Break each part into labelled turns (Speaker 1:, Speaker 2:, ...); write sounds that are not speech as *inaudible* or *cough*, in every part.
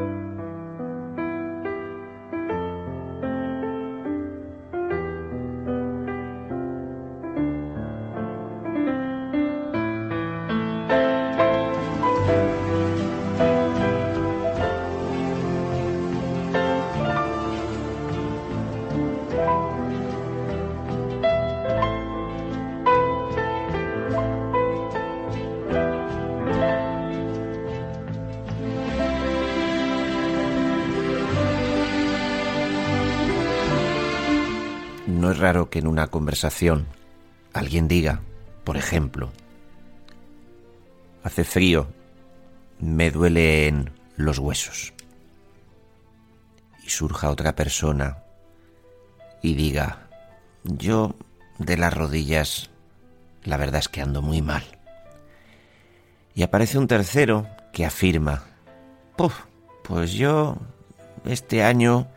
Speaker 1: thank you No es raro que en una conversación alguien diga, por ejemplo, hace frío, me duelen los huesos. Y surja otra persona y diga, yo de las rodillas, la verdad es que ando muy mal. Y aparece un tercero que afirma, Puf, pues yo este año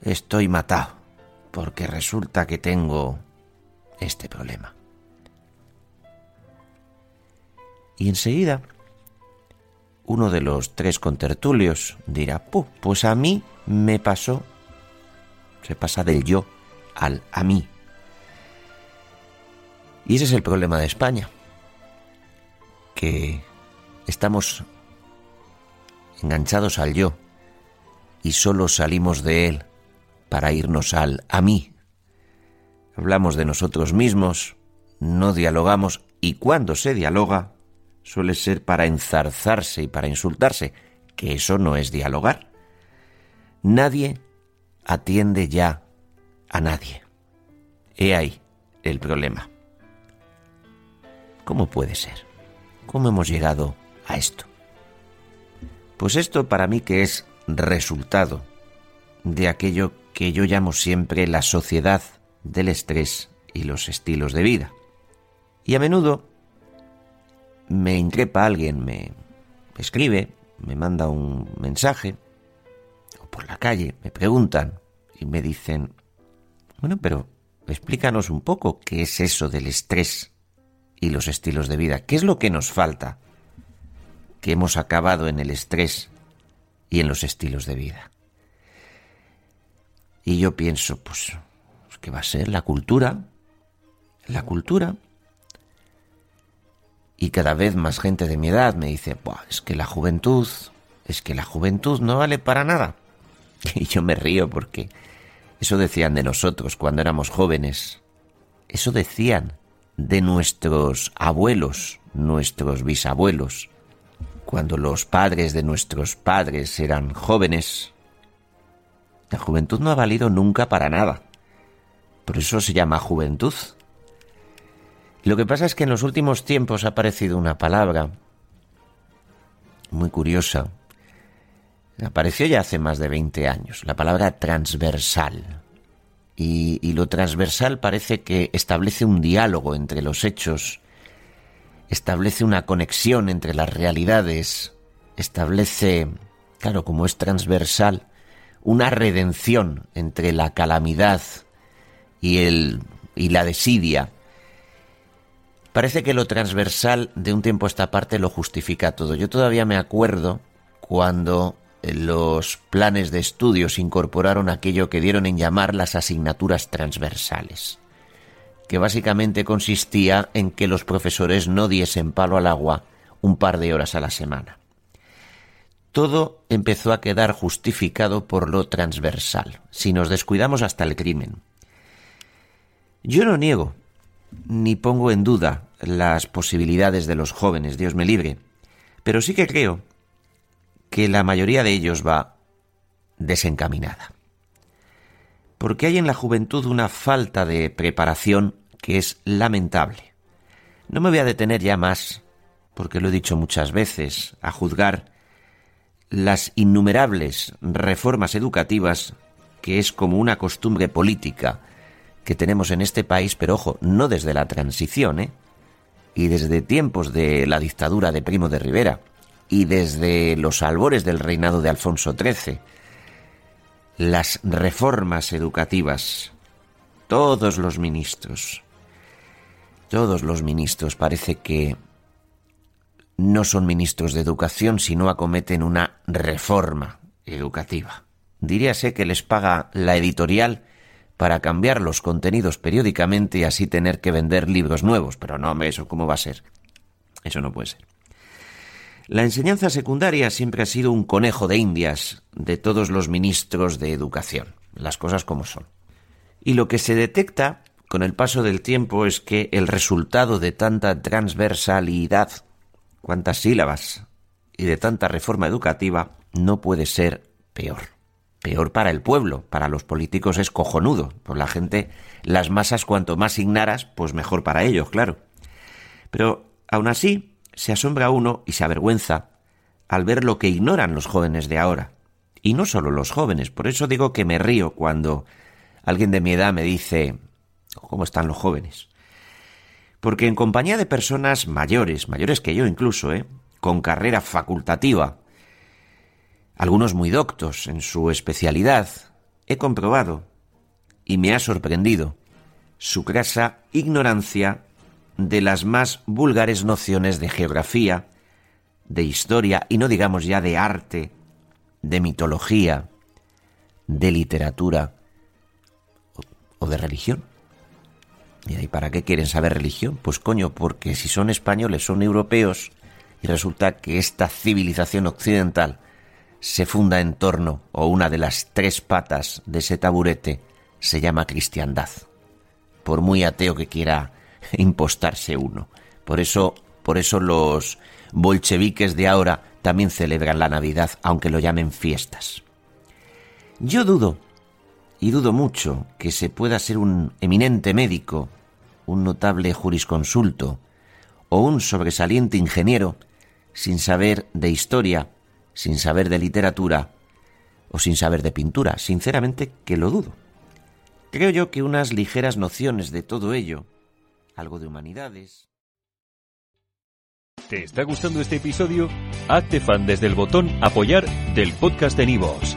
Speaker 1: estoy matado porque resulta que tengo este problema. Y enseguida, uno de los tres contertulios dirá, pues a mí me pasó, se pasa del yo al a mí. Y ese es el problema de España, que estamos enganchados al yo y solo salimos de él para irnos al a mí. Hablamos de nosotros mismos, no dialogamos y cuando se dialoga suele ser para enzarzarse y para insultarse, que eso no es dialogar. Nadie atiende ya a nadie. He ahí el problema. ¿Cómo puede ser? ¿Cómo hemos llegado a esto? Pues esto para mí que es resultado de aquello que yo llamo siempre la sociedad del estrés y los estilos de vida. Y a menudo me increpa alguien, me escribe, me manda un mensaje, o por la calle me preguntan y me dicen, bueno, pero explícanos un poco qué es eso del estrés y los estilos de vida. ¿Qué es lo que nos falta? Que hemos acabado en el estrés y en los estilos de vida. Y yo pienso, pues, pues, ¿qué va a ser? La cultura. La cultura. Y cada vez más gente de mi edad me dice, es que la juventud, es que la juventud no vale para nada. *laughs* Y yo me río porque eso decían de nosotros cuando éramos jóvenes. Eso decían de nuestros abuelos, nuestros bisabuelos, cuando los padres de nuestros padres eran jóvenes la juventud no ha valido nunca para nada. Por eso se llama juventud. Lo que pasa es que en los últimos tiempos ha aparecido una palabra muy curiosa. Apareció ya hace más de 20 años, la palabra transversal. Y, y, lo transversal parece que establece un diálogo entre los hechos, establece una conexión entre las realidades, establece, claro, como es transversal, una redención entre la calamidad y, el, y la desidia. Parece que lo transversal de un tiempo a esta parte lo justifica todo. Yo todavía me acuerdo cuando los planes de estudios incorporaron aquello que dieron en llamar las asignaturas transversales, que básicamente consistía en que los profesores no diesen palo al agua un par de horas a la semana todo empezó a quedar justificado por lo transversal, si nos descuidamos hasta el crimen. Yo no niego, ni pongo en duda las posibilidades de los jóvenes, Dios me libre, pero sí que creo que la mayoría de ellos va desencaminada. Porque hay en la juventud una falta de preparación que es lamentable. No me voy a detener ya más porque lo he dicho muchas veces, a juzgar las innumerables reformas educativas que es como una costumbre política que tenemos en este país, pero ojo, no desde la transición, ¿eh? y desde tiempos de la dictadura de Primo de Rivera, y desde los albores del reinado de Alfonso XIII, las reformas educativas, todos los ministros, todos los ministros parece que no son ministros de educación, sino acometen una reforma educativa. Diríase que les paga la editorial para cambiar los contenidos periódicamente y así tener que vender libros nuevos. Pero no, eso cómo va a ser. Eso no puede ser. La enseñanza secundaria siempre ha sido un conejo de indias de todos los ministros de educación, las cosas como son. Y lo que se detecta con el paso del tiempo es que el resultado de tanta transversalidad, cuantas sílabas y de tanta reforma educativa no puede ser peor. Peor para el pueblo, para los políticos es cojonudo, por la gente, las masas cuanto más ignaras, pues mejor para ellos, claro. Pero aún así, se asombra uno y se avergüenza al ver lo que ignoran los jóvenes de ahora. Y no solo los jóvenes, por eso digo que me río cuando alguien de mi edad me dice ¿cómo están los jóvenes? Porque en compañía de personas mayores, mayores que yo incluso, ¿eh? con carrera facultativa, algunos muy doctos en su especialidad, he comprobado, y me ha sorprendido, su grasa ignorancia de las más vulgares nociones de geografía, de historia y no digamos ya de arte, de mitología, de literatura o, de religión. ¿Y ahí para qué quieren saber religión? Pues coño, porque si son españoles, son europeos, y resulta que esta civilización occidental se funda en torno, o una de las tres patas de ese taburete, se llama cristiandad. Por muy ateo que quiera *laughs* impostarse uno. Por eso, por eso los bolcheviques de ahora también celebran la Navidad, aunque lo llamen fiestas. Yo dudo, y dudo mucho, que se pueda ser un eminente médico, un notable jurisconsulto o un sobresaliente ingeniero sin saber de historia, sin saber de literatura o sin saber de pintura. Sinceramente que lo dudo. Creo yo que unas ligeras nociones de todo ello algo de humanidades.
Speaker 2: ¿Te está gustando este episodio? Hazte fan desde el botón Apoyar del podcast de Nivos.